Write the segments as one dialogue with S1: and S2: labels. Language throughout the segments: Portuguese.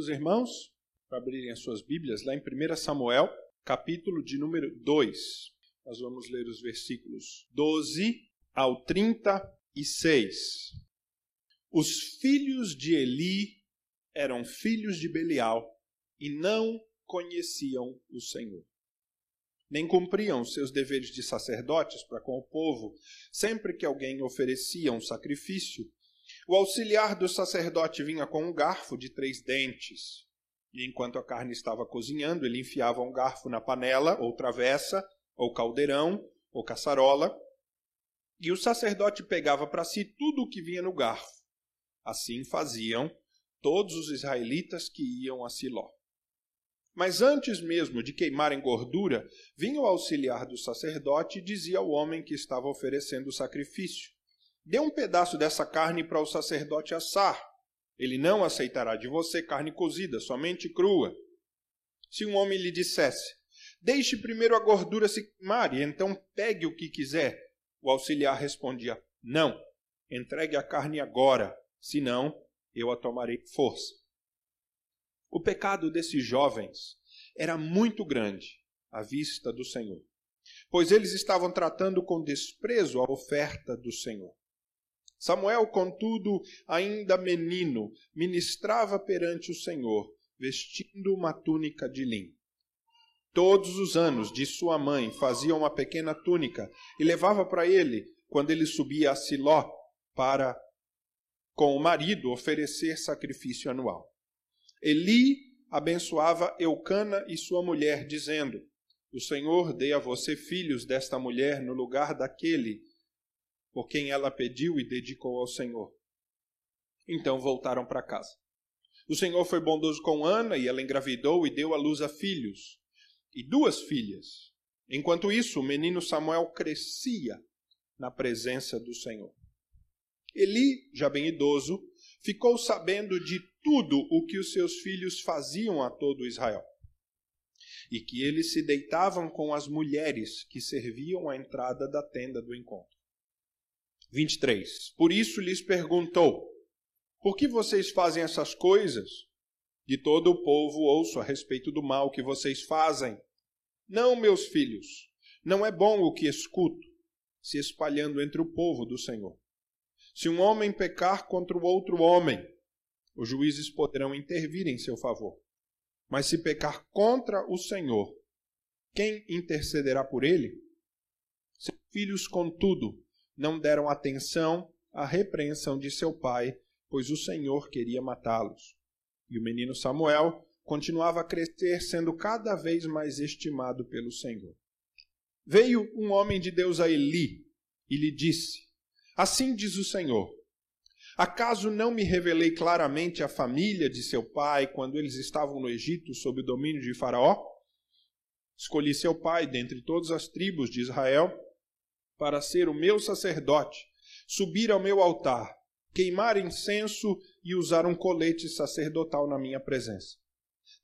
S1: Convido os irmãos para abrirem as suas Bíblias lá em 1 Samuel, capítulo de número 2. Nós vamos ler os versículos 12 ao 36. Os filhos de Eli eram filhos de Belial e não conheciam o Senhor. Nem cumpriam seus deveres de sacerdotes para com o povo. Sempre que alguém oferecia um sacrifício, o auxiliar do sacerdote vinha com um garfo de três dentes. E enquanto a carne estava cozinhando, ele enfiava um garfo na panela, ou travessa, ou caldeirão, ou caçarola, e o sacerdote pegava para si tudo o que vinha no garfo. Assim faziam todos os israelitas que iam a Siló. Mas antes mesmo de queimarem gordura, vinha o auxiliar do sacerdote e dizia ao homem que estava oferecendo o sacrifício: Dê um pedaço dessa carne para o sacerdote assar. Ele não aceitará de você carne cozida, somente crua. Se um homem lhe dissesse: Deixe primeiro a gordura se queimar e então pegue o que quiser, o auxiliar respondia: Não, entregue a carne agora, senão eu a tomarei força. O pecado desses jovens era muito grande à vista do Senhor, pois eles estavam tratando com desprezo a oferta do Senhor. Samuel, contudo, ainda menino, ministrava perante o Senhor, vestindo uma túnica de linho. Todos os anos de sua mãe fazia uma pequena túnica e levava para ele quando ele subia a Siló para, com o marido, oferecer sacrifício anual. Eli abençoava Eucana e sua mulher, dizendo: O Senhor dê a você filhos desta mulher no lugar daquele por quem ela pediu e dedicou ao Senhor. Então voltaram para casa. O Senhor foi bondoso com Ana e ela engravidou e deu à luz a filhos e duas filhas. Enquanto isso, o menino Samuel crescia na presença do Senhor. Eli, já bem idoso, ficou sabendo de tudo o que os seus filhos faziam a todo Israel. E que eles se deitavam com as mulheres que serviam à entrada da tenda do encontro. 23. Por isso lhes perguntou: Por que vocês fazem essas coisas? De todo o povo ouço a respeito do mal que vocês fazem. Não, meus filhos, não é bom o que escuto, se espalhando entre o povo do Senhor. Se um homem pecar contra o outro homem, os juízes poderão intervir em seu favor. Mas se pecar contra o Senhor, quem intercederá por ele? Seus filhos, contudo, não deram atenção à repreensão de seu pai, pois o Senhor queria matá-los. E o menino Samuel continuava a crescer, sendo cada vez mais estimado pelo Senhor. Veio um homem de Deus a Eli e lhe disse: Assim diz o Senhor: Acaso não me revelei claramente a família de seu pai quando eles estavam no Egito sob o domínio de Faraó? Escolhi seu pai dentre todas as tribos de Israel para ser o meu sacerdote, subir ao meu altar, queimar incenso e usar um colete sacerdotal na minha presença.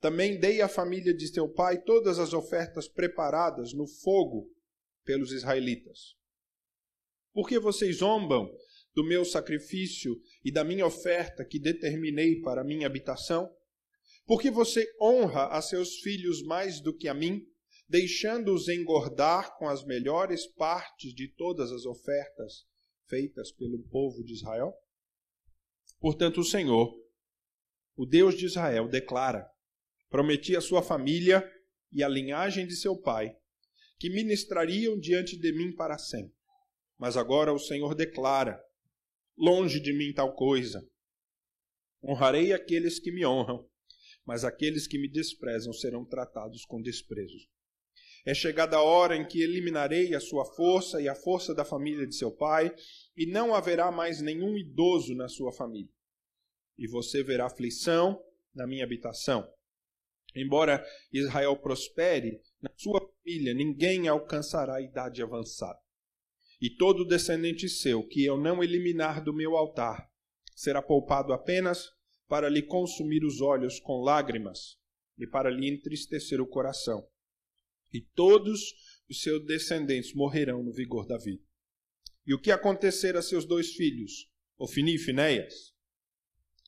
S1: Também dei à família de teu pai todas as ofertas preparadas no fogo pelos israelitas. Por que vocês zombam do meu sacrifício e da minha oferta que determinei para minha habitação? Por que você honra a seus filhos mais do que a mim? Deixando-os engordar com as melhores partes de todas as ofertas feitas pelo povo de Israel? Portanto, o Senhor, o Deus de Israel, declara: prometi à sua família e à linhagem de seu pai que ministrariam diante de mim para sempre. Mas agora o Senhor declara: longe de mim tal coisa. Honrarei aqueles que me honram, mas aqueles que me desprezam serão tratados com desprezo. É chegada a hora em que eliminarei a sua força e a força da família de seu pai, e não haverá mais nenhum idoso na sua família. E você verá aflição na minha habitação. Embora Israel prospere, na sua família ninguém alcançará a idade avançada. E todo descendente seu que eu não eliminar do meu altar será poupado apenas para lhe consumir os olhos com lágrimas e para lhe entristecer o coração e todos os seus descendentes morrerão no vigor da vida. E o que acontecer a seus dois filhos, Ofini e Finéias,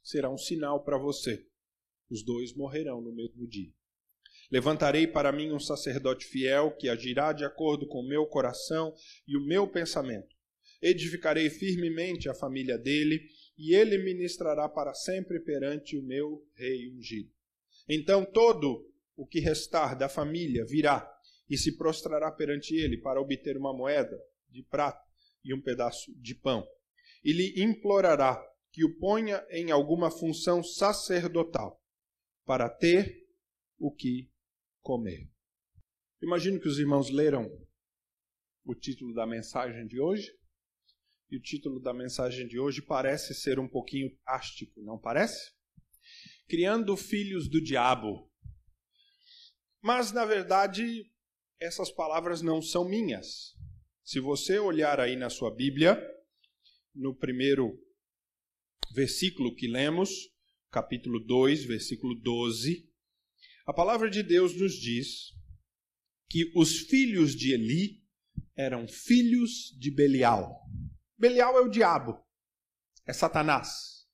S1: será um sinal para você, Os dois morrerão no mesmo dia. Levantarei para mim um sacerdote fiel que agirá de acordo com o meu coração e o meu pensamento. Edificarei firmemente a família dele, e ele ministrará para sempre perante o meu rei ungido. Então todo o que restar da família virá e se prostrará perante ele para obter uma moeda de prata e um pedaço de pão. E lhe implorará que o ponha em alguma função sacerdotal para ter o que comer. Imagino que os irmãos leram o título da mensagem de hoje. E o título da mensagem de hoje parece ser um pouquinho ástico, não parece? Criando filhos do diabo. Mas, na verdade, essas palavras não são minhas. Se você olhar aí na sua Bíblia, no primeiro versículo que lemos, capítulo 2, versículo 12, a palavra de Deus nos diz que os filhos de Eli eram filhos de Belial. Belial é o diabo, é Satanás.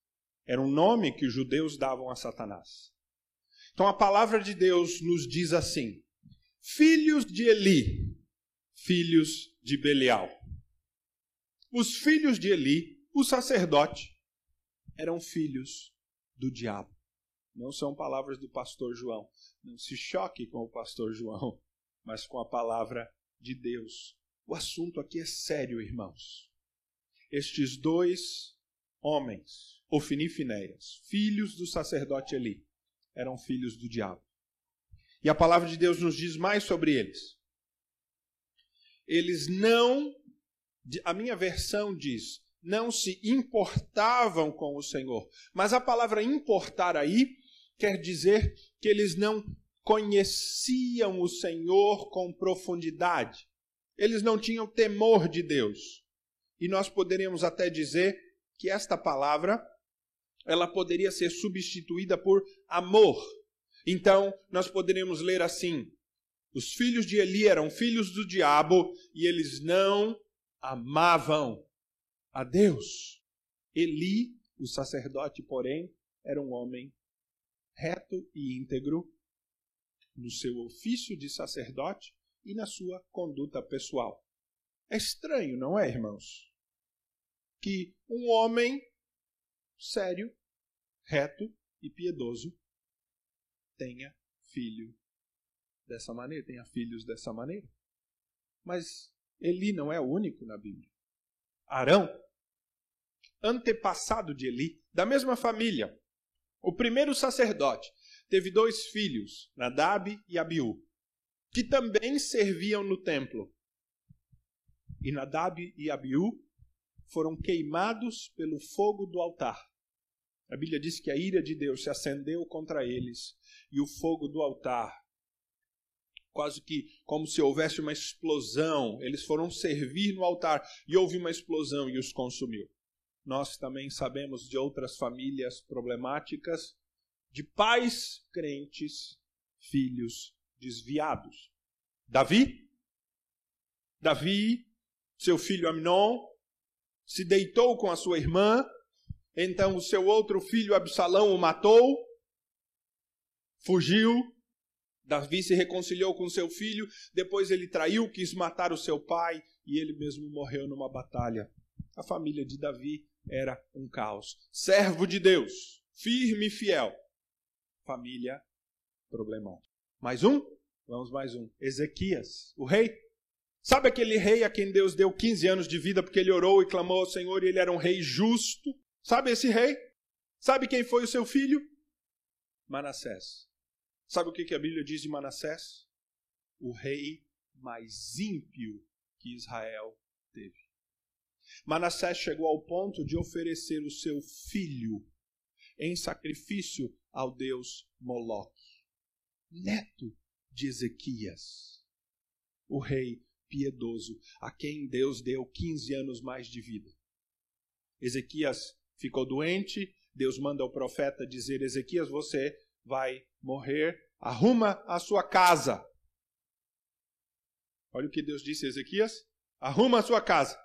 S1: Era um nome que os judeus davam a Satanás. Então a palavra de Deus nos diz assim: filhos de Eli, filhos de Belial. Os filhos de Eli, o sacerdote, eram filhos do diabo. Não são palavras do pastor João. Não se choque com o pastor João, mas com a palavra de Deus. O assunto aqui é sério, irmãos. Estes dois homens, Ofini e Finéias, filhos do sacerdote Eli, eram filhos do diabo. E a palavra de Deus nos diz mais sobre eles. Eles não, a minha versão diz, não se importavam com o Senhor. Mas a palavra importar aí quer dizer que eles não conheciam o Senhor com profundidade. Eles não tinham temor de Deus. E nós poderíamos até dizer que esta palavra ela poderia ser substituída por amor. Então, nós poderíamos ler assim: Os filhos de Eli eram filhos do diabo e eles não amavam a Deus. Eli, o sacerdote, porém, era um homem reto e íntegro no seu ofício de sacerdote e na sua conduta pessoal. É estranho, não é, irmãos? Que um homem sério, reto e piedoso tenha filho dessa maneira, tenha filhos dessa maneira. Mas Eli não é o único na Bíblia. Arão, antepassado de Eli, da mesma família, o primeiro sacerdote teve dois filhos, Nadab e Abiú, que também serviam no templo. E Nadab e Abiú foram queimados pelo fogo do altar. A Bíblia diz que a ira de Deus se acendeu contra eles e o fogo do altar, quase que como se houvesse uma explosão, eles foram servir no altar e houve uma explosão e os consumiu. Nós também sabemos de outras famílias problemáticas, de pais crentes, filhos desviados. Davi, Davi, seu filho Amnon, se deitou com a sua irmã, então o seu outro filho Absalão o matou, fugiu, Davi se reconciliou com seu filho, depois ele traiu, quis matar o seu pai e ele mesmo morreu numa batalha. A família de Davi era um caos. Servo de Deus, firme e fiel. Família problemática. Mais um? Vamos mais um. Ezequias, o rei. Sabe aquele rei a quem Deus deu 15 anos de vida porque ele orou e clamou ao Senhor e ele era um rei justo? Sabe esse rei? Sabe quem foi o seu filho? Manassés. Sabe o que a Bíblia diz de Manassés? O rei mais ímpio que Israel teve. Manassés chegou ao ponto de oferecer o seu filho em sacrifício ao deus Moloque, neto de Ezequias, o rei piedoso, a quem Deus deu 15 anos mais de vida. Ezequias ficou doente, Deus manda o profeta dizer: Ezequias, você vai morrer, arruma a sua casa. Olha o que Deus disse a Ezequias: arruma a sua casa.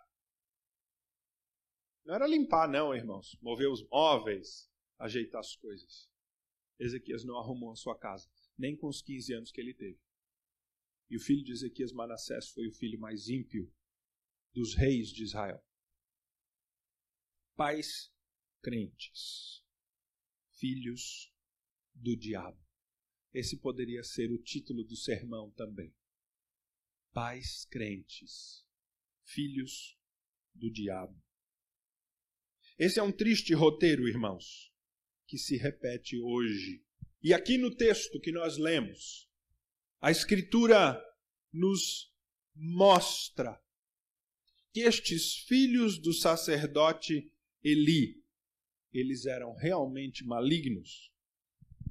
S1: Não era limpar, não, irmãos. Mover os móveis, ajeitar as coisas. Ezequias não arrumou a sua casa, nem com os 15 anos que ele teve. E o filho de Ezequias, Manassés, foi o filho mais ímpio dos reis de Israel. Pais crentes, filhos do diabo. Esse poderia ser o título do sermão também. Pais crentes, filhos do diabo. Esse é um triste roteiro, irmãos, que se repete hoje. E aqui no texto que nós lemos, a Escritura nos mostra que estes filhos do sacerdote Eli, eles eram realmente malignos.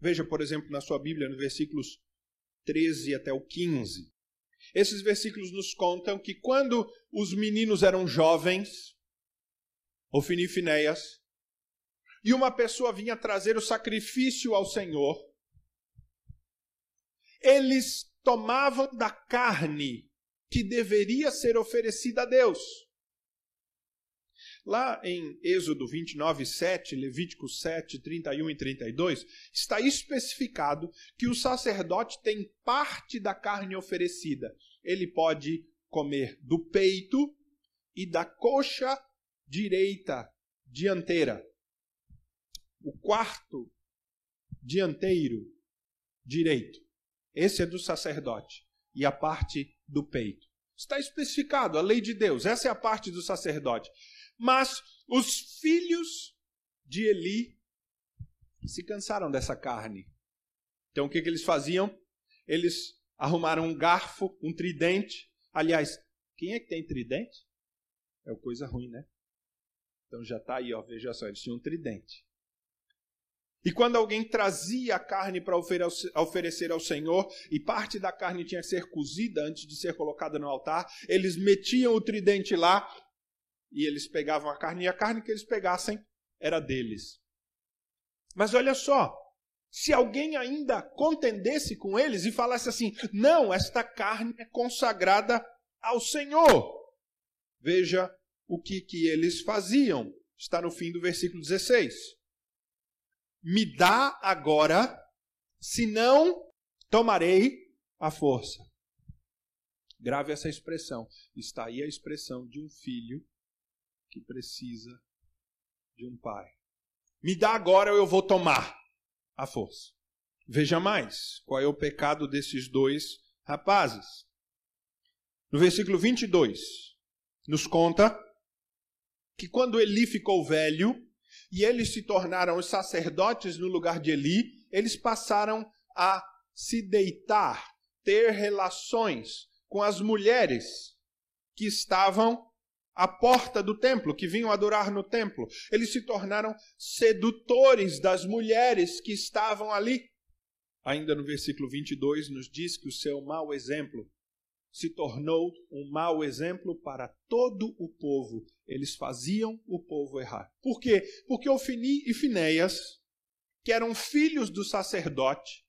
S1: Veja, por exemplo, na sua Bíblia, no versículos 13 até o 15. Esses versículos nos contam que quando os meninos eram jovens, Ofini e Finéias, e uma pessoa vinha trazer o sacrifício ao Senhor, eles tomavam da carne que deveria ser oferecida a Deus. Lá em Êxodo 29, 7, Levítico 7, 31 e 32, está especificado que o sacerdote tem parte da carne oferecida. Ele pode comer do peito e da coxa direita dianteira. O quarto dianteiro direito. Esse é do sacerdote. E a parte do peito. Está especificado, a lei de Deus. Essa é a parte do sacerdote. Mas os filhos de Eli se cansaram dessa carne. Então o que, que eles faziam? Eles arrumaram um garfo, um tridente. Aliás, quem é que tem tridente? É coisa ruim, né? Então já está aí, ó, veja só, eles tinham um tridente. E quando alguém trazia a carne para oferecer ao Senhor, e parte da carne tinha que ser cozida antes de ser colocada no altar, eles metiam o tridente lá e eles pegavam a carne, e a carne que eles pegassem era deles. Mas olha só, se alguém ainda contendesse com eles e falasse assim: não, esta carne é consagrada ao Senhor. Veja o que, que eles faziam. Está no fim do versículo 16. Me dá agora, senão tomarei a força. Grave essa expressão. Está aí a expressão de um filho que precisa de um pai. Me dá agora ou eu vou tomar a força. Veja mais qual é o pecado desses dois rapazes. No versículo 22, nos conta que quando Eli ficou velho e eles se tornaram os sacerdotes no lugar de Eli, eles passaram a se deitar, ter relações com as mulheres que estavam à porta do templo, que vinham adorar no templo. Eles se tornaram sedutores das mulheres que estavam ali. Ainda no versículo 22 nos diz que o seu mau exemplo se tornou um mau exemplo para todo o povo. Eles faziam o povo errar. Por quê? Porque Ofini e Finéias, que eram filhos do sacerdote,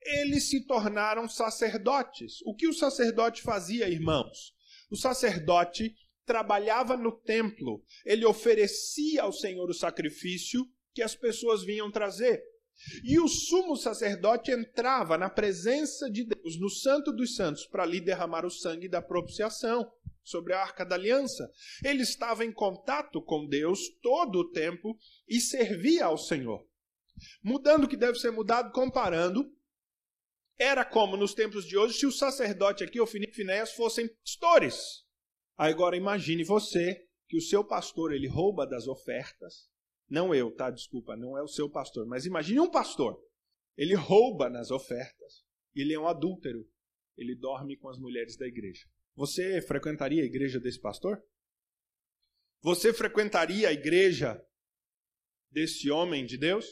S1: eles se tornaram sacerdotes. O que o sacerdote fazia, irmãos? O sacerdote trabalhava no templo, ele oferecia ao Senhor o sacrifício que as pessoas vinham trazer. E o sumo sacerdote entrava na presença de Deus, no Santo dos Santos, para ali derramar o sangue da propiciação sobre a arca da aliança. Ele estava em contato com Deus todo o tempo e servia ao Senhor. Mudando o que deve ser mudado, comparando, era como nos tempos de hoje se o sacerdote aqui, o Finéias, fossem pastores. Agora imagine você que o seu pastor ele rouba das ofertas. Não eu, tá? Desculpa, não é o seu pastor, mas imagine um pastor. Ele rouba nas ofertas. Ele é um adúltero. Ele dorme com as mulheres da igreja. Você frequentaria a igreja desse pastor? Você frequentaria a igreja desse homem de Deus?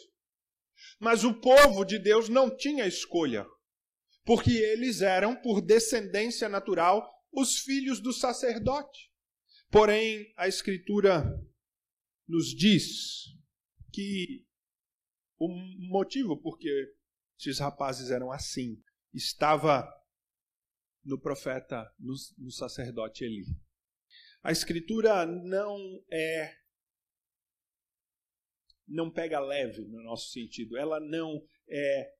S1: Mas o povo de Deus não tinha escolha, porque eles eram, por descendência natural, os filhos do sacerdote. Porém, a Escritura nos diz que o motivo por que esses rapazes eram assim estava no profeta, no, no sacerdote Eli. A Escritura não é não pega leve no nosso sentido, ela não é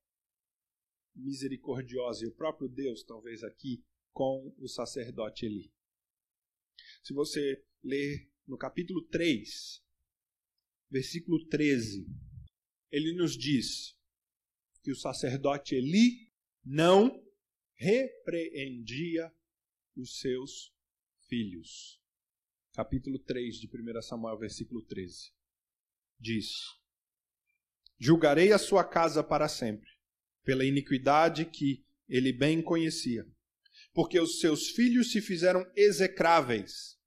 S1: misericordiosa, e o próprio Deus, talvez aqui, com o sacerdote Eli. Se você ler no capítulo 3, versículo 13, ele nos diz que o sacerdote Eli não repreendia os seus filhos. Capítulo 3 de 1 Samuel, versículo 13. Diz: Julgarei a sua casa para sempre, pela iniquidade que ele bem conhecia, porque os seus filhos se fizeram execráveis,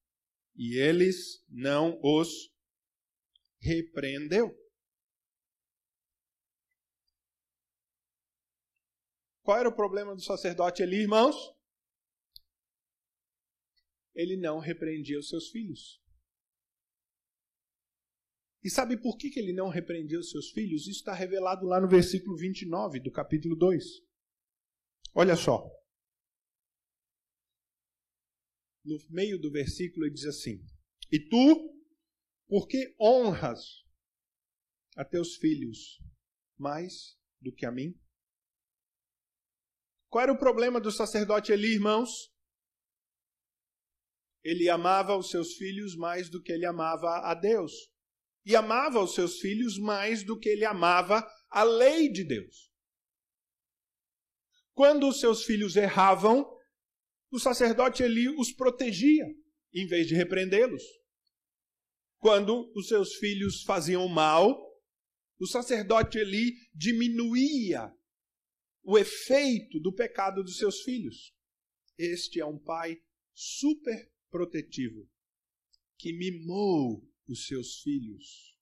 S1: e eles não os repreendeu. Qual era o problema do sacerdote ali, irmãos? Ele não repreendia os seus filhos. E sabe por que ele não repreendia os seus filhos? Isso está revelado lá no versículo 29 do capítulo 2. Olha só. No meio do versículo ele diz assim: E tu, por que honras a teus filhos mais do que a mim? Qual era o problema do sacerdote Eli, irmãos? Ele amava os seus filhos mais do que ele amava a Deus. E amava os seus filhos mais do que ele amava a lei de Deus. Quando os seus filhos erravam, o sacerdote Eli os protegia, em vez de repreendê-los. Quando os seus filhos faziam mal, o sacerdote Eli diminuía o efeito do pecado dos seus filhos. Este é um pai super protetivo que mimou os seus filhos.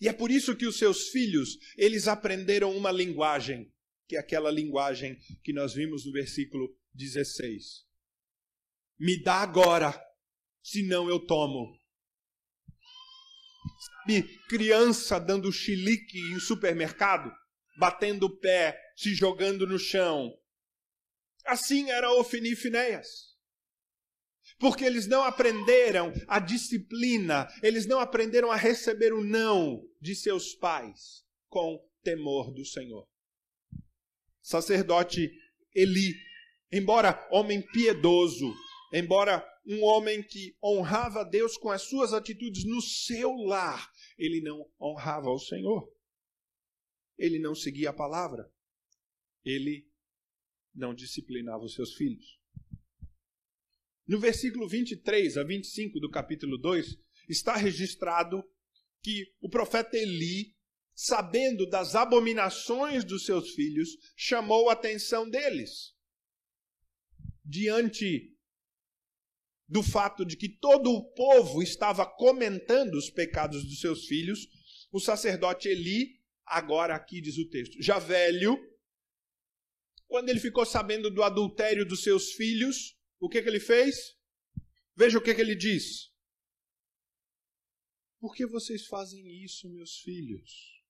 S1: E é por isso que os seus filhos, eles aprenderam uma linguagem, que é aquela linguagem que nós vimos no versículo 16. Me dá agora, senão eu tomo. Sabe, criança dando chilique em supermercado? batendo o pé, se jogando no chão. Assim era Ofni e Finéias. Porque eles não aprenderam a disciplina, eles não aprenderam a receber o não de seus pais com temor do Senhor. Sacerdote Eli, embora homem piedoso, embora um homem que honrava Deus com as suas atitudes no seu lar, ele não honrava o Senhor. Ele não seguia a palavra. Ele não disciplinava os seus filhos. No versículo 23 a 25 do capítulo 2, está registrado que o profeta Eli, sabendo das abominações dos seus filhos, chamou a atenção deles. Diante do fato de que todo o povo estava comentando os pecados dos seus filhos, o sacerdote Eli agora aqui diz o texto, já velho, quando ele ficou sabendo do adultério dos seus filhos, o que, que ele fez? Veja o que, que ele diz. Por que vocês fazem isso, meus filhos?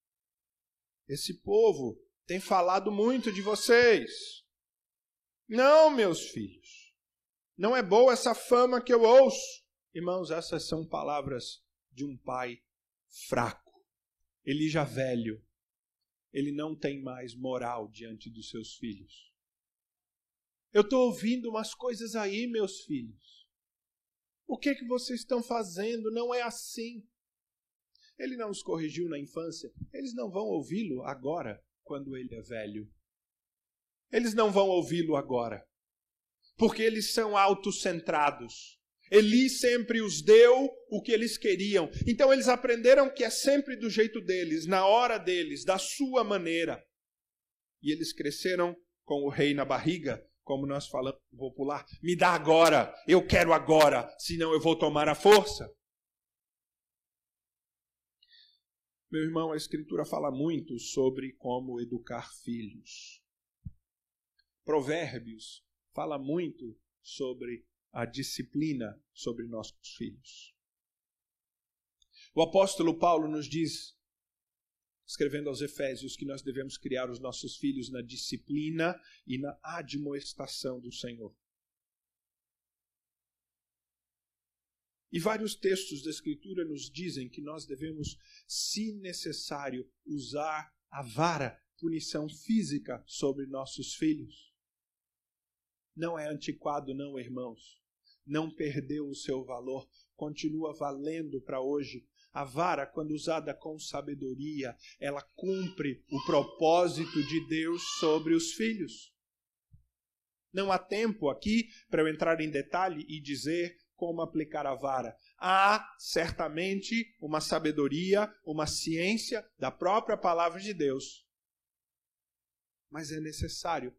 S1: Esse povo tem falado muito de vocês. Não, meus filhos. Não é boa essa fama que eu ouço. Irmãos, essas são palavras de um pai fraco. Ele já velho, ele não tem mais moral diante dos seus filhos. Eu estou ouvindo umas coisas aí, meus filhos. O que, que vocês estão fazendo? Não é assim. Ele não os corrigiu na infância. Eles não vão ouvi-lo agora, quando ele é velho. Eles não vão ouvi-lo agora. Porque eles são autocentrados. Eli sempre os deu o que eles queriam. Então eles aprenderam que é sempre do jeito deles, na hora deles, da sua maneira. E eles cresceram com o rei na barriga, como nós falamos popular. Me dá agora, eu quero agora, senão eu vou tomar a força. Meu irmão, a Escritura fala muito sobre como educar filhos. Provérbios fala muito sobre a disciplina sobre nossos filhos. O apóstolo Paulo nos diz, escrevendo aos Efésios, que nós devemos criar os nossos filhos na disciplina e na admoestação do Senhor. E vários textos da Escritura nos dizem que nós devemos, se necessário, usar a vara punição física sobre nossos filhos. Não é antiquado, não, irmãos. Não perdeu o seu valor, continua valendo para hoje. A vara, quando usada com sabedoria, ela cumpre o propósito de Deus sobre os filhos. Não há tempo aqui para eu entrar em detalhe e dizer como aplicar a vara. Há certamente uma sabedoria, uma ciência da própria palavra de Deus. Mas é necessário.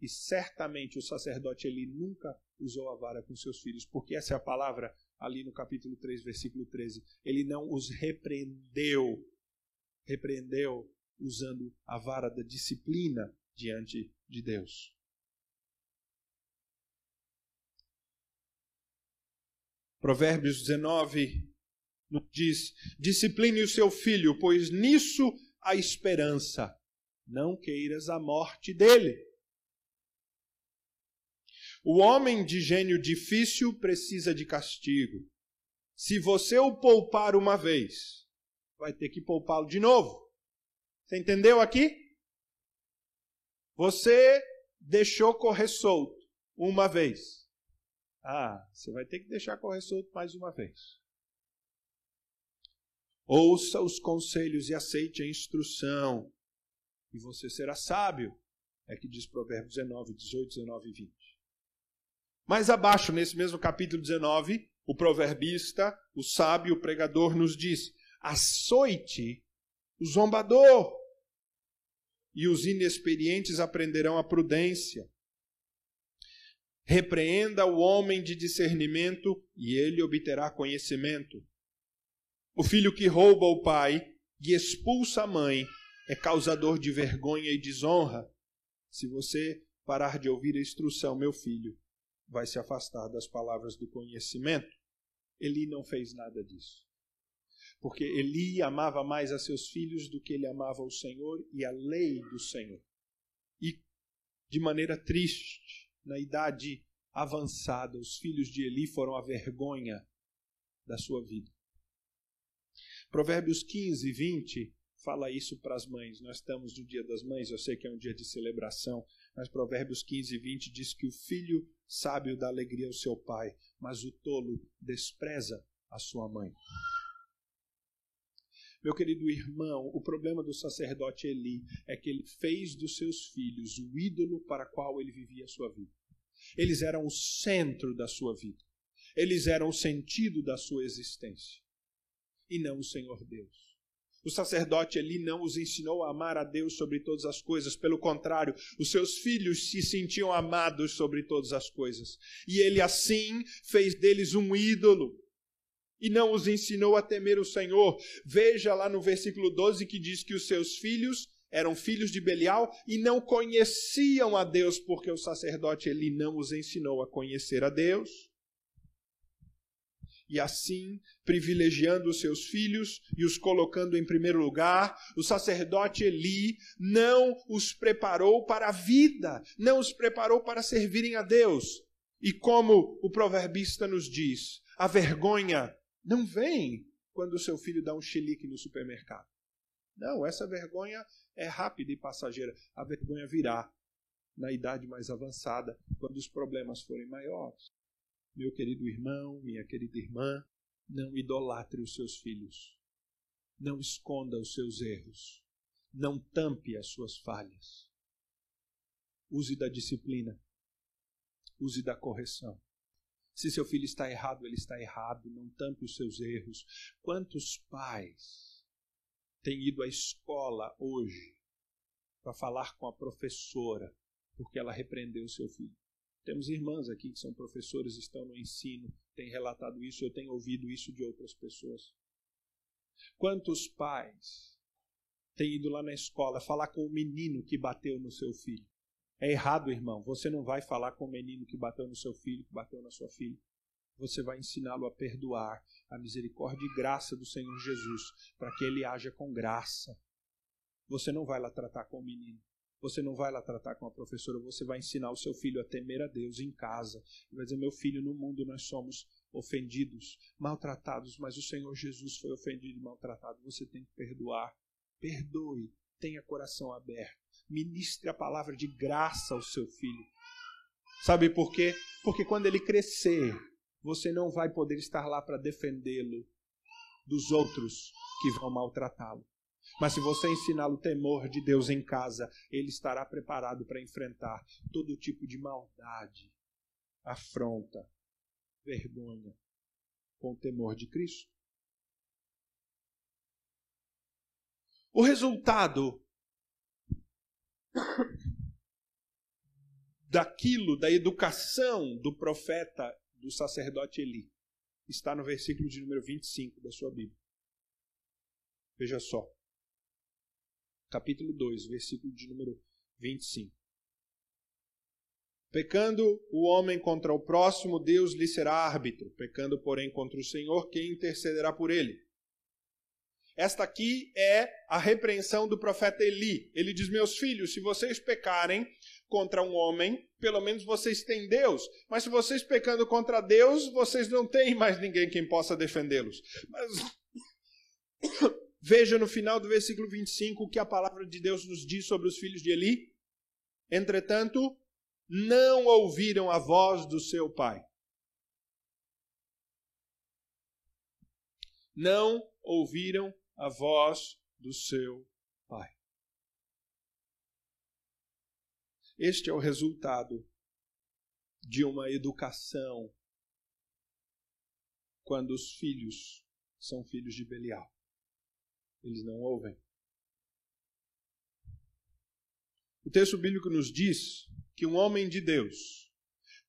S1: E certamente o sacerdote ele nunca usou a vara com seus filhos, porque essa é a palavra ali no capítulo 3, versículo 13. Ele não os repreendeu. Repreendeu usando a vara da disciplina diante de Deus. Provérbios 19 nos diz: Discipline o seu filho, pois nisso há esperança. Não queiras a morte dele. O homem de gênio difícil precisa de castigo. Se você o poupar uma vez, vai ter que poupá-lo de novo. Você entendeu aqui? Você deixou correr solto uma vez. Ah, você vai ter que deixar correr solto mais uma vez. Ouça os conselhos e aceite a instrução, e você será sábio. É que diz Provérbios 19, 18, 19 e 20. Mais abaixo, nesse mesmo capítulo 19, o proverbista, o sábio, o pregador nos diz: açoite o zombador, e os inexperientes aprenderão a prudência. Repreenda o homem de discernimento e ele obterá conhecimento. O filho que rouba o pai e expulsa a mãe é causador de vergonha e desonra. Se você parar de ouvir a instrução, meu filho, vai se afastar das palavras do conhecimento. Eli não fez nada disso. Porque Eli amava mais a seus filhos do que ele amava o Senhor e a lei do Senhor. E, de maneira triste, na idade avançada, os filhos de Eli foram a vergonha da sua vida. Provérbios 15, 20 fala isso para as mães. Nós estamos no dia das mães, eu sei que é um dia de celebração, mas Provérbios 15, 20 diz que o filho sábio dá alegria ao seu pai, mas o tolo despreza a sua mãe. Meu querido irmão, o problema do sacerdote Eli é que ele fez dos seus filhos o ídolo para qual ele vivia a sua vida. Eles eram o centro da sua vida. Eles eram o sentido da sua existência. E não o Senhor Deus. O sacerdote Eli não os ensinou a amar a Deus sobre todas as coisas, pelo contrário, os seus filhos se sentiam amados sobre todas as coisas. E ele assim fez deles um ídolo e não os ensinou a temer o Senhor. Veja lá no versículo 12 que diz que os seus filhos eram filhos de Belial e não conheciam a Deus, porque o sacerdote ele não os ensinou a conhecer a Deus. E assim, privilegiando os seus filhos e os colocando em primeiro lugar, o sacerdote Eli não os preparou para a vida, não os preparou para servirem a Deus. E como o proverbista nos diz, a vergonha não vem quando o seu filho dá um chilique no supermercado. Não, essa vergonha é rápida e passageira. A vergonha virá na idade mais avançada, quando os problemas forem maiores. Meu querido irmão, minha querida irmã, não idolatre os seus filhos. Não esconda os seus erros. Não tampe as suas falhas. Use da disciplina. Use da correção. Se seu filho está errado, ele está errado. Não tampe os seus erros. Quantos pais têm ido à escola hoje para falar com a professora porque ela repreendeu seu filho? Temos irmãs aqui que são professores, estão no ensino, têm relatado isso, eu tenho ouvido isso de outras pessoas. Quantos pais têm ido lá na escola falar com o menino que bateu no seu filho? É errado, irmão. Você não vai falar com o menino que bateu no seu filho, que bateu na sua filha. Você vai ensiná-lo a perdoar a misericórdia e graça do Senhor Jesus, para que ele haja com graça. Você não vai lá tratar com o menino. Você não vai lá tratar com a professora, você vai ensinar o seu filho a temer a Deus em casa. E vai dizer: Meu filho, no mundo nós somos ofendidos, maltratados, mas o Senhor Jesus foi ofendido e maltratado. Você tem que perdoar. Perdoe Tenha coração aberto. Ministre a palavra de graça ao seu filho. Sabe por quê? Porque quando ele crescer, você não vai poder estar lá para defendê-lo dos outros que vão maltratá-lo. Mas se você ensiná-lo o temor de Deus em casa, ele estará preparado para enfrentar todo tipo de maldade, afronta, vergonha, com o temor de Cristo. O resultado daquilo, da educação do profeta, do sacerdote Eli, está no versículo de número 25 da sua Bíblia. Veja só. Capítulo 2, versículo de número 25. Pecando o homem contra o próximo, Deus lhe será árbitro. Pecando, porém, contra o Senhor, quem intercederá por ele? Esta aqui é a repreensão do profeta Eli. Ele diz: Meus filhos, se vocês pecarem contra um homem, pelo menos vocês têm Deus. Mas se vocês pecando contra Deus, vocês não têm mais ninguém quem possa defendê-los. Mas veja no final do versículo 25 o que a palavra de Deus nos diz sobre os filhos de Eli. Entretanto, não ouviram a voz do seu pai. Não ouviram a voz do seu Pai. Este é o resultado de uma educação quando os filhos são filhos de Belial. Eles não ouvem. O texto bíblico nos diz que um homem de Deus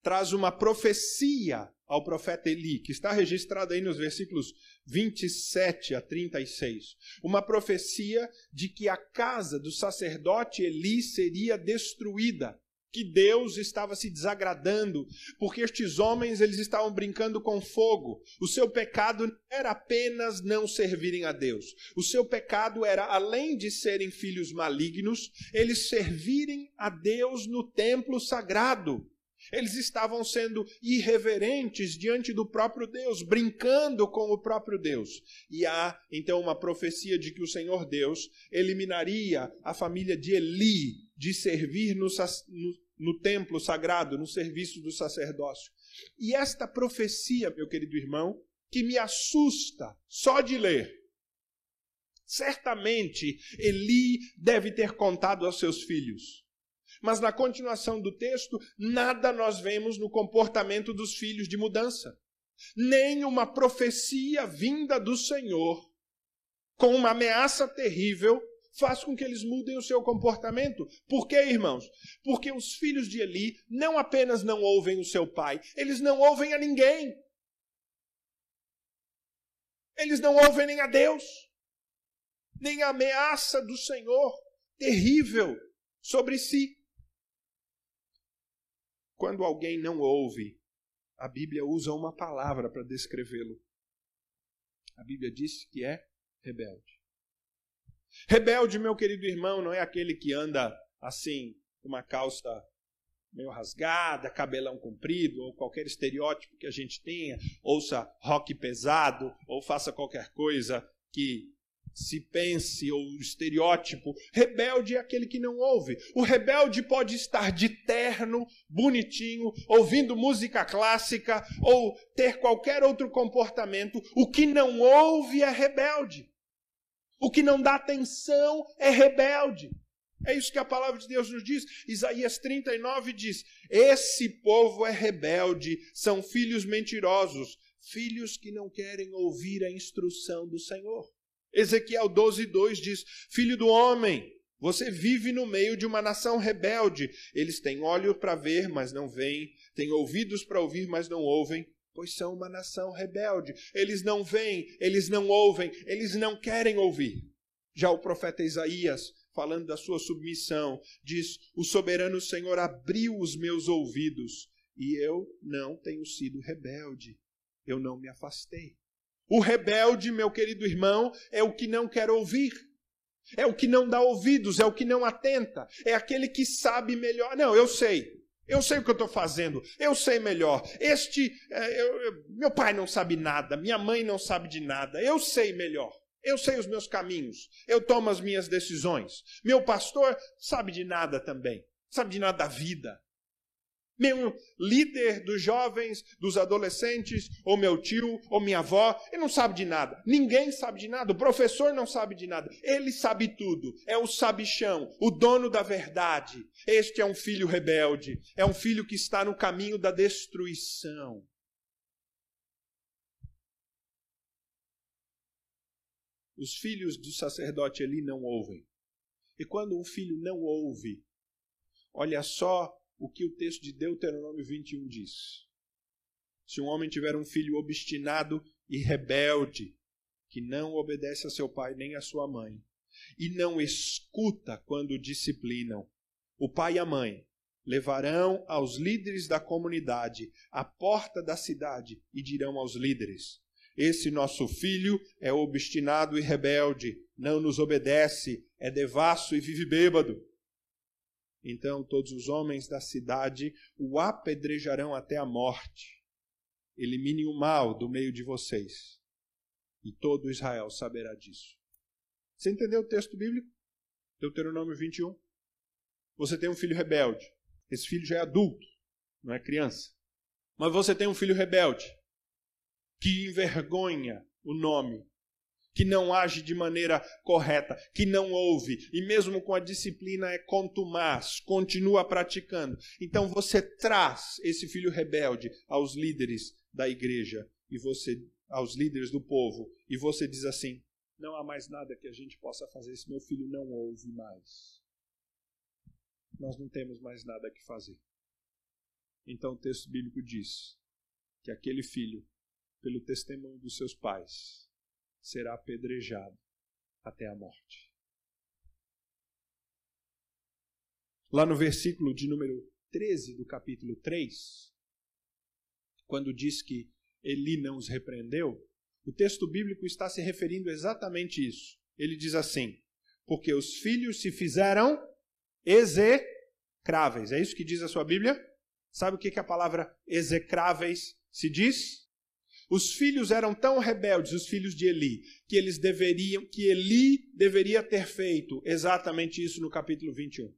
S1: traz uma profecia ao profeta Eli, que está registrado aí nos versículos 27 a 36. Uma profecia de que a casa do sacerdote Eli seria destruída, que Deus estava se desagradando, porque estes homens eles estavam brincando com fogo. O seu pecado era apenas não servirem a Deus. O seu pecado era além de serem filhos malignos, eles servirem a Deus no templo sagrado. Eles estavam sendo irreverentes diante do próprio Deus, brincando com o próprio Deus. E há então uma profecia de que o Senhor Deus eliminaria a família de Eli de servir no, no, no templo sagrado, no serviço do sacerdócio. E esta profecia, meu querido irmão, que me assusta só de ler. Certamente Eli deve ter contado aos seus filhos mas na continuação do texto, nada nós vemos no comportamento dos filhos de mudança. Nem uma profecia vinda do Senhor, com uma ameaça terrível, faz com que eles mudem o seu comportamento. Por quê, irmãos? Porque os filhos de Eli não apenas não ouvem o seu pai, eles não ouvem a ninguém. Eles não ouvem nem a Deus, nem a ameaça do Senhor terrível sobre si. Quando alguém não ouve, a Bíblia usa uma palavra para descrevê-lo. A Bíblia diz que é rebelde. Rebelde, meu querido irmão, não é aquele que anda assim, com uma calça meio rasgada, cabelão comprido, ou qualquer estereótipo que a gente tenha, ouça rock pesado, ou faça qualquer coisa que se pense ou estereótipo, rebelde é aquele que não ouve. O rebelde pode estar de terno, bonitinho, ouvindo música clássica ou ter qualquer outro comportamento. O que não ouve é rebelde. O que não dá atenção é rebelde. É isso que a palavra de Deus nos diz. Isaías 39 diz: Esse povo é rebelde, são filhos mentirosos, filhos que não querem ouvir a instrução do Senhor. Ezequiel 12, 2 diz: Filho do homem, você vive no meio de uma nação rebelde. Eles têm olhos para ver, mas não veem, têm ouvidos para ouvir, mas não ouvem, pois são uma nação rebelde. Eles não veem, eles não ouvem, eles não querem ouvir. Já o profeta Isaías, falando da sua submissão, diz: O soberano Senhor abriu os meus ouvidos e eu não tenho sido rebelde, eu não me afastei. O rebelde, meu querido irmão, é o que não quer ouvir. É o que não dá ouvidos, é o que não atenta, é aquele que sabe melhor. Não, eu sei. Eu sei o que eu estou fazendo, eu sei melhor. Este, é, eu, eu, meu pai não sabe nada, minha mãe não sabe de nada, eu sei melhor. Eu sei os meus caminhos, eu tomo as minhas decisões. Meu pastor sabe de nada também, sabe de nada da vida. Meu líder dos jovens, dos adolescentes, ou meu tio, ou minha avó, ele não sabe de nada. Ninguém sabe de nada. O professor não sabe de nada. Ele sabe tudo. É o sabichão, o dono da verdade. Este é um filho rebelde. É um filho que está no caminho da destruição. Os filhos do sacerdote Eli não ouvem. E quando um filho não ouve, olha só o que o texto de Deuteronômio 21 diz. Se um homem tiver um filho obstinado e rebelde, que não obedece a seu pai nem a sua mãe, e não escuta quando disciplinam, o pai e a mãe levarão aos líderes da comunidade à porta da cidade e dirão aos líderes: Esse nosso filho é obstinado e rebelde, não nos obedece, é devasso e vive bêbado. Então todos os homens da cidade o apedrejarão até a morte. Elimine o mal do meio de vocês, e todo Israel saberá disso. Você entendeu o texto bíblico? Deuteronômio 21. Você tem um filho rebelde. Esse filho já é adulto, não é criança. Mas você tem um filho rebelde que envergonha o nome que não age de maneira correta, que não ouve, e mesmo com a disciplina é contumaz, continua praticando. Então você traz esse filho rebelde aos líderes da igreja e você aos líderes do povo e você diz assim: não há mais nada que a gente possa fazer, esse meu filho não ouve mais. Nós não temos mais nada que fazer. Então o texto bíblico diz que aquele filho, pelo testemunho dos seus pais, será apedrejado até a morte. Lá no versículo de número 13 do capítulo 3, quando diz que Eli não os repreendeu, o texto bíblico está se referindo exatamente isso. Ele diz assim: Porque os filhos se fizeram execráveis. É isso que diz a sua Bíblia? Sabe o que, que a palavra execráveis se diz? Os filhos eram tão rebeldes, os filhos de Eli, que eles deveriam, que Eli deveria ter feito exatamente isso no capítulo 21.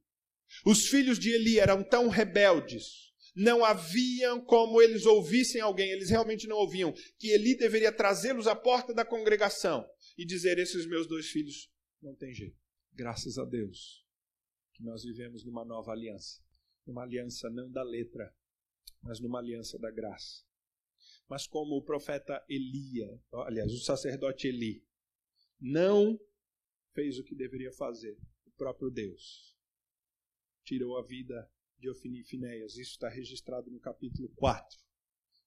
S1: Os filhos de Eli eram tão rebeldes, não haviam como eles ouvissem alguém, eles realmente não ouviam, que Eli deveria trazê-los à porta da congregação e dizer: Esses meus dois filhos não tem jeito. Graças a Deus que nós vivemos numa nova aliança. Uma aliança não da letra, mas numa aliança da graça mas como o profeta Elia, aliás, o sacerdote Eli, não fez o que deveria fazer, o próprio Deus tirou a vida de Ofni e Finéias. Isso está registrado no capítulo 4.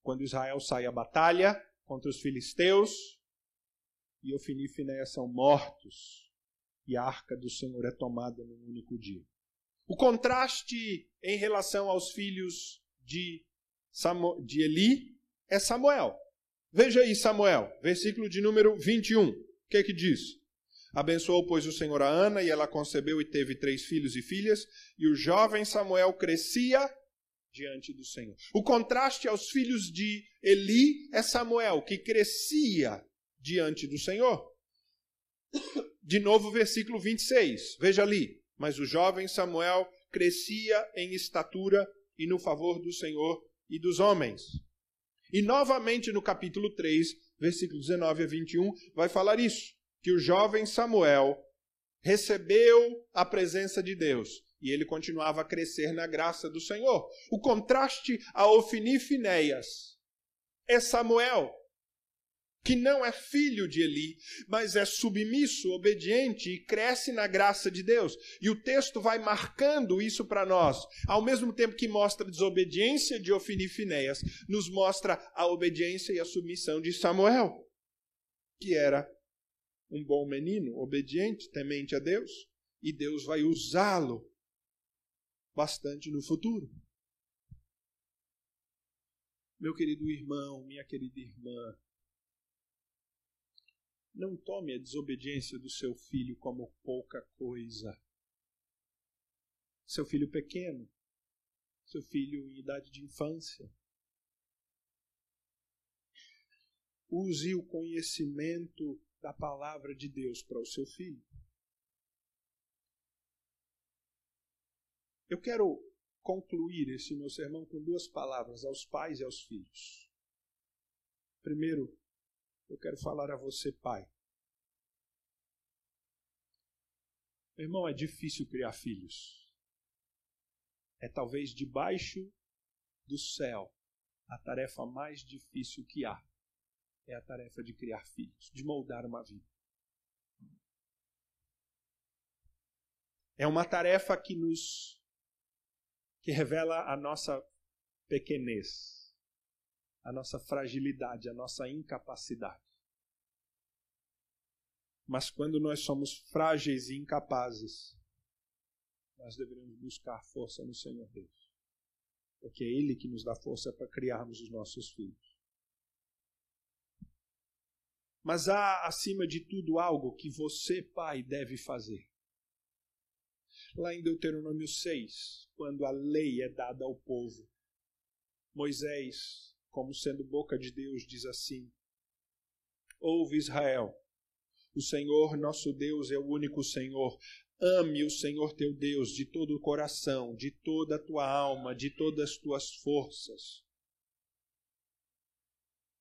S1: Quando Israel sai à batalha contra os filisteus, e Ofni e Finéias são mortos, e a arca do Senhor é tomada num único dia. O contraste em relação aos filhos de, de Eli é Samuel. Veja aí Samuel, versículo de número 21. O que é que diz? Abençoou, pois, o Senhor a Ana, e ela concebeu e teve três filhos e filhas, e o jovem Samuel crescia diante do Senhor. O contraste aos filhos de Eli é Samuel, que crescia diante do Senhor. De novo, versículo 26. Veja ali. Mas o jovem Samuel crescia em estatura e no favor do Senhor e dos homens. E novamente no capítulo 3, versículos 19 a 21, vai falar isso: que o jovem Samuel recebeu a presença de Deus e ele continuava a crescer na graça do Senhor. O contraste a Ofni Finéias é Samuel, que não é filho de Eli, mas é submisso, obediente e cresce na graça de Deus. E o texto vai marcando isso para nós. Ao mesmo tempo que mostra a desobediência de Ofni e nos mostra a obediência e a submissão de Samuel, que era um bom menino, obediente, temente a Deus, e Deus vai usá-lo bastante no futuro. Meu querido irmão, minha querida irmã, não tome a desobediência do seu filho como pouca coisa. Seu filho pequeno, seu filho em idade de infância. Use o conhecimento da palavra de Deus para o seu filho. Eu quero concluir esse meu sermão com duas palavras aos pais e aos filhos. Primeiro, eu quero falar a você, pai. Meu irmão, é difícil criar filhos. É talvez debaixo do céu a tarefa mais difícil que há. É a tarefa de criar filhos, de moldar uma vida. É uma tarefa que nos que revela a nossa pequenez, a nossa fragilidade, a nossa incapacidade. Mas quando nós somos frágeis e incapazes, nós devemos buscar força no Senhor Deus. Porque é Ele que nos dá força para criarmos os nossos filhos. Mas há, acima de tudo, algo que você, pai, deve fazer lá em Deuteronômio 6, quando a lei é dada ao povo. Moisés, como sendo boca de Deus, diz assim: Ouve Israel, o Senhor nosso Deus é o único Senhor. Ame o Senhor teu Deus de todo o coração, de toda a tua alma, de todas as tuas forças.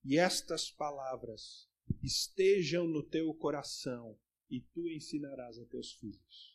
S1: E estas palavras estejam no teu coração, e tu ensinarás a teus filhos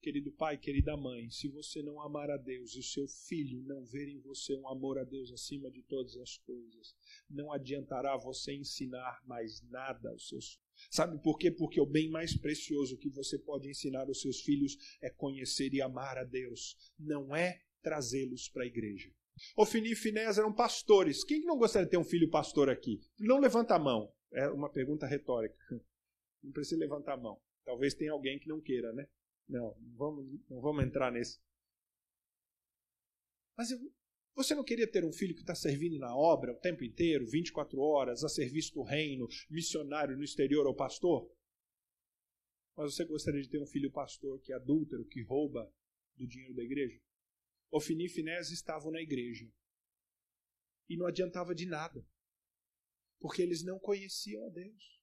S1: querido pai, querida mãe, se você não amar a Deus e o seu filho não ver em você um amor a Deus acima de todas as coisas, não adiantará você ensinar mais nada aos seus filhos. Sabe por quê? Porque o bem mais precioso que você pode ensinar aos seus filhos é conhecer e amar a Deus, não é trazê-los para a igreja. Ofini e Finés eram pastores. Quem não gostaria de ter um filho pastor aqui? Não levanta a mão. É uma pergunta retórica. Não precisa levantar a mão. Talvez tenha alguém que não queira, né? Não, não vamos, não vamos entrar nesse. Mas eu, você não queria ter um filho que está servindo na obra o tempo inteiro, 24 horas, a serviço do reino, missionário no exterior ou pastor? Mas você gostaria de ter um filho pastor que é adúltero, que rouba do dinheiro da igreja? Ofini e Finés estavam na igreja. E não adiantava de nada. Porque eles não conheciam a Deus.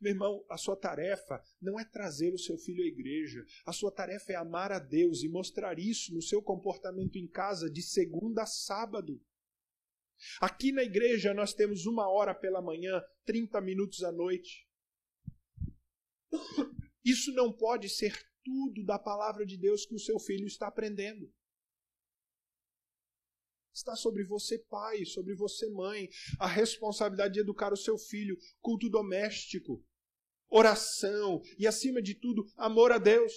S1: Meu irmão, a sua tarefa não é trazer o seu filho à igreja. A sua tarefa é amar a Deus e mostrar isso no seu comportamento em casa de segunda a sábado. Aqui na igreja nós temos uma hora pela manhã, 30 minutos à noite. Isso não pode ser tudo da palavra de Deus que o seu filho está aprendendo. Está sobre você, pai, sobre você, mãe, a responsabilidade de educar o seu filho, culto doméstico, oração e, acima de tudo, amor a Deus.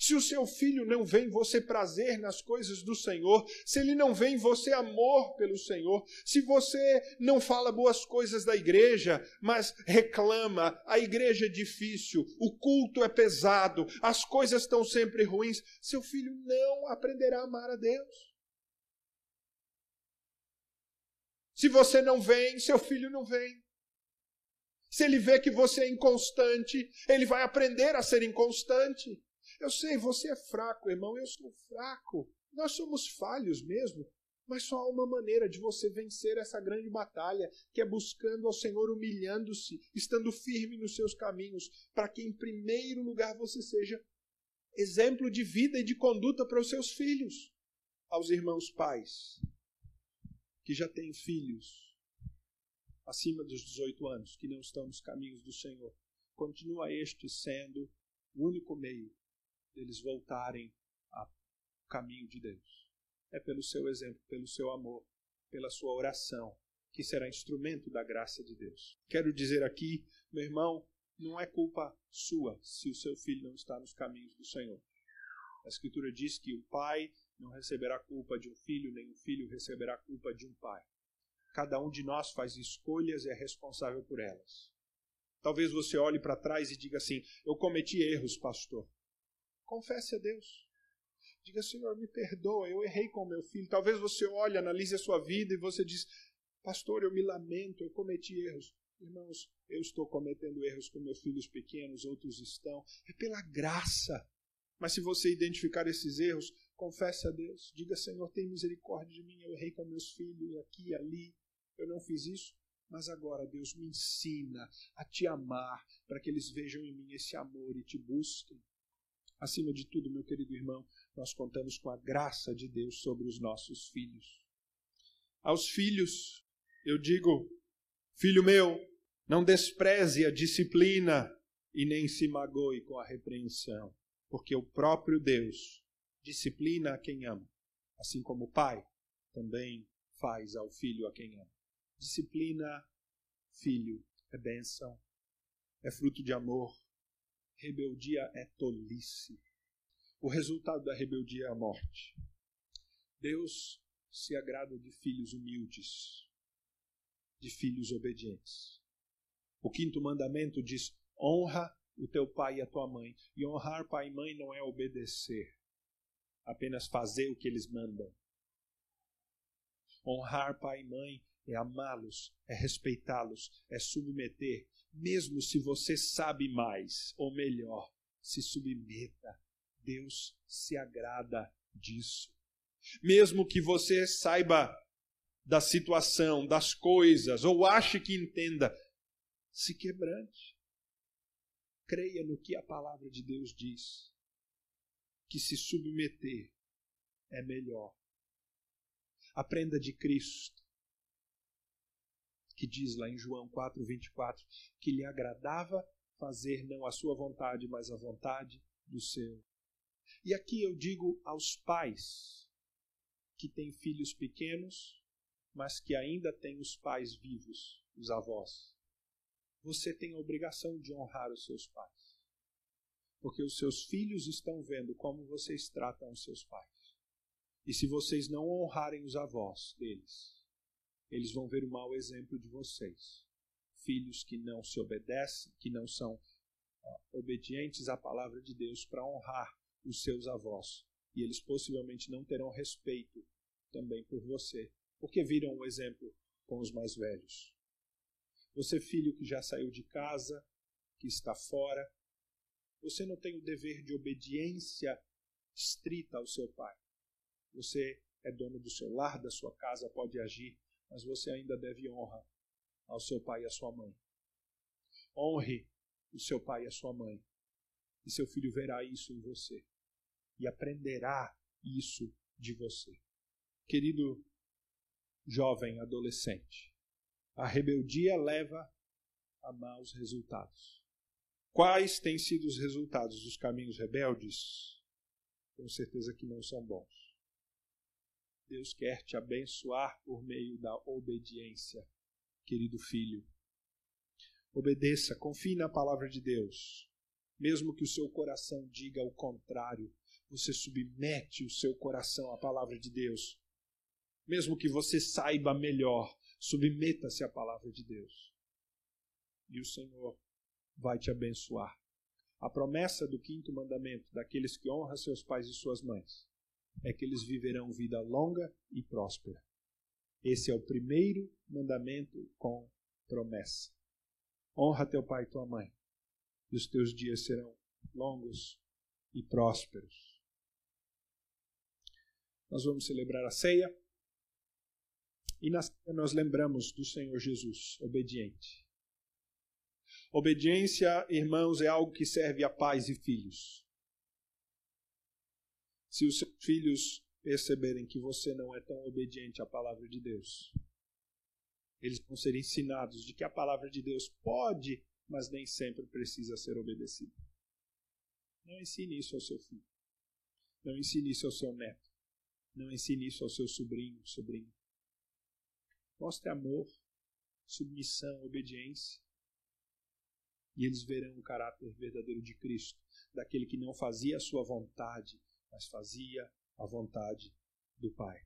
S1: Se o seu filho não vê em você prazer nas coisas do Senhor, se ele não vê em você amor pelo Senhor, se você não fala boas coisas da igreja, mas reclama, a igreja é difícil, o culto é pesado, as coisas estão sempre ruins, seu filho não aprenderá a amar a Deus. Se você não vem, seu filho não vem. Se ele vê que você é inconstante, ele vai aprender a ser inconstante. Eu sei, você é fraco, irmão, eu sou fraco. Nós somos falhos mesmo. Mas só há uma maneira de você vencer essa grande batalha, que é buscando ao Senhor, humilhando-se, estando firme nos seus caminhos, para que em primeiro lugar você seja exemplo de vida e de conduta para os seus filhos. Aos irmãos pais, que já têm filhos acima dos 18 anos, que não estão nos caminhos do Senhor, continua este sendo o único meio deles voltarem ao caminho de Deus. É pelo seu exemplo, pelo seu amor, pela sua oração, que será instrumento da graça de Deus. Quero dizer aqui, meu irmão, não é culpa sua se o seu filho não está nos caminhos do Senhor. A Escritura diz que o pai não receberá culpa de um filho, nem um filho receberá culpa de um pai. Cada um de nós faz escolhas e é responsável por elas. Talvez você olhe para trás e diga assim: Eu cometi erros, pastor. Confesse a Deus. Diga, Senhor, me perdoa, eu errei com meu filho. Talvez você olhe, analise a sua vida e você diz: Pastor, eu me lamento, eu cometi erros. Irmãos, eu estou cometendo erros com meus filhos pequenos, outros estão. É pela graça. Mas se você identificar esses erros, confesse a Deus. Diga, Senhor, tem misericórdia de mim. Eu errei com meus filhos aqui e ali. eu não fiz isso, mas agora, Deus, me ensina a te amar, para que eles vejam em mim esse amor e te busquem. Acima de tudo, meu querido irmão, nós contamos com a graça de Deus sobre os nossos filhos. Aos filhos, eu digo: Filho meu, não despreze a disciplina e nem se magoe com a repreensão, porque o próprio Deus disciplina a quem ama, assim como o Pai também faz ao filho a quem ama. Disciplina, filho, é bênção, é fruto de amor. Rebeldia é tolice. O resultado da rebeldia é a morte. Deus se agrada de filhos humildes, de filhos obedientes. O quinto mandamento diz: honra o teu pai e a tua mãe. E honrar pai e mãe não é obedecer, apenas fazer o que eles mandam. Honrar pai e mãe é amá-los, é respeitá-los, é submeter, mesmo se você sabe mais ou melhor, se submeta. Deus se agrada disso. Mesmo que você saiba da situação, das coisas, ou ache que entenda, se quebrante. Creia no que a palavra de Deus diz. Que se submeter é melhor. Aprenda de Cristo, que diz lá em João 4:24 que lhe agradava fazer não a sua vontade, mas a vontade do seu. E aqui eu digo aos pais que têm filhos pequenos, mas que ainda têm os pais vivos, os avós. Você tem a obrigação de honrar os seus pais. Porque os seus filhos estão vendo como vocês tratam os seus pais. E se vocês não honrarem os avós deles, eles vão ver o mau exemplo de vocês. Filhos que não se obedecem, que não são obedientes à palavra de Deus para honrar os seus avós. E eles possivelmente não terão respeito também por você, porque viram o exemplo com os mais velhos. Você, filho que já saiu de casa, que está fora, você não tem o dever de obediência estrita ao seu pai. Você é dono do seu lar, da sua casa, pode agir, mas você ainda deve honra ao seu pai e à sua mãe. Honre o seu pai e a sua mãe, e seu filho verá isso em você e aprenderá isso de você. Querido jovem adolescente, a rebeldia leva a maus resultados. Quais têm sido os resultados dos caminhos rebeldes? Tenho certeza que não são bons. Deus quer te abençoar por meio da obediência, querido filho. Obedeça, confie na palavra de Deus. Mesmo que o seu coração diga o contrário, você submete o seu coração à palavra de Deus. Mesmo que você saiba melhor, submeta-se à palavra de Deus. E o Senhor vai te abençoar. A promessa do quinto mandamento daqueles que honram seus pais e suas mães é que eles viverão vida longa e próspera. Esse é o primeiro mandamento com promessa. Honra teu pai e tua mãe, e os teus dias serão longos e prósperos. Nós vamos celebrar a ceia. E na ceia nós lembramos do Senhor Jesus, obediente. Obediência, irmãos, é algo que serve a pais e filhos. Se os seus filhos perceberem que você não é tão obediente à palavra de Deus, eles vão ser ensinados de que a palavra de Deus pode, mas nem sempre precisa ser obedecida. Não ensine isso ao seu filho. Não ensine isso ao seu neto. Não ensine isso ao seu sobrinho, sobrinho. Mostre amor, submissão, obediência. E eles verão o caráter verdadeiro de Cristo, daquele que não fazia a sua vontade, mas fazia a vontade do Pai.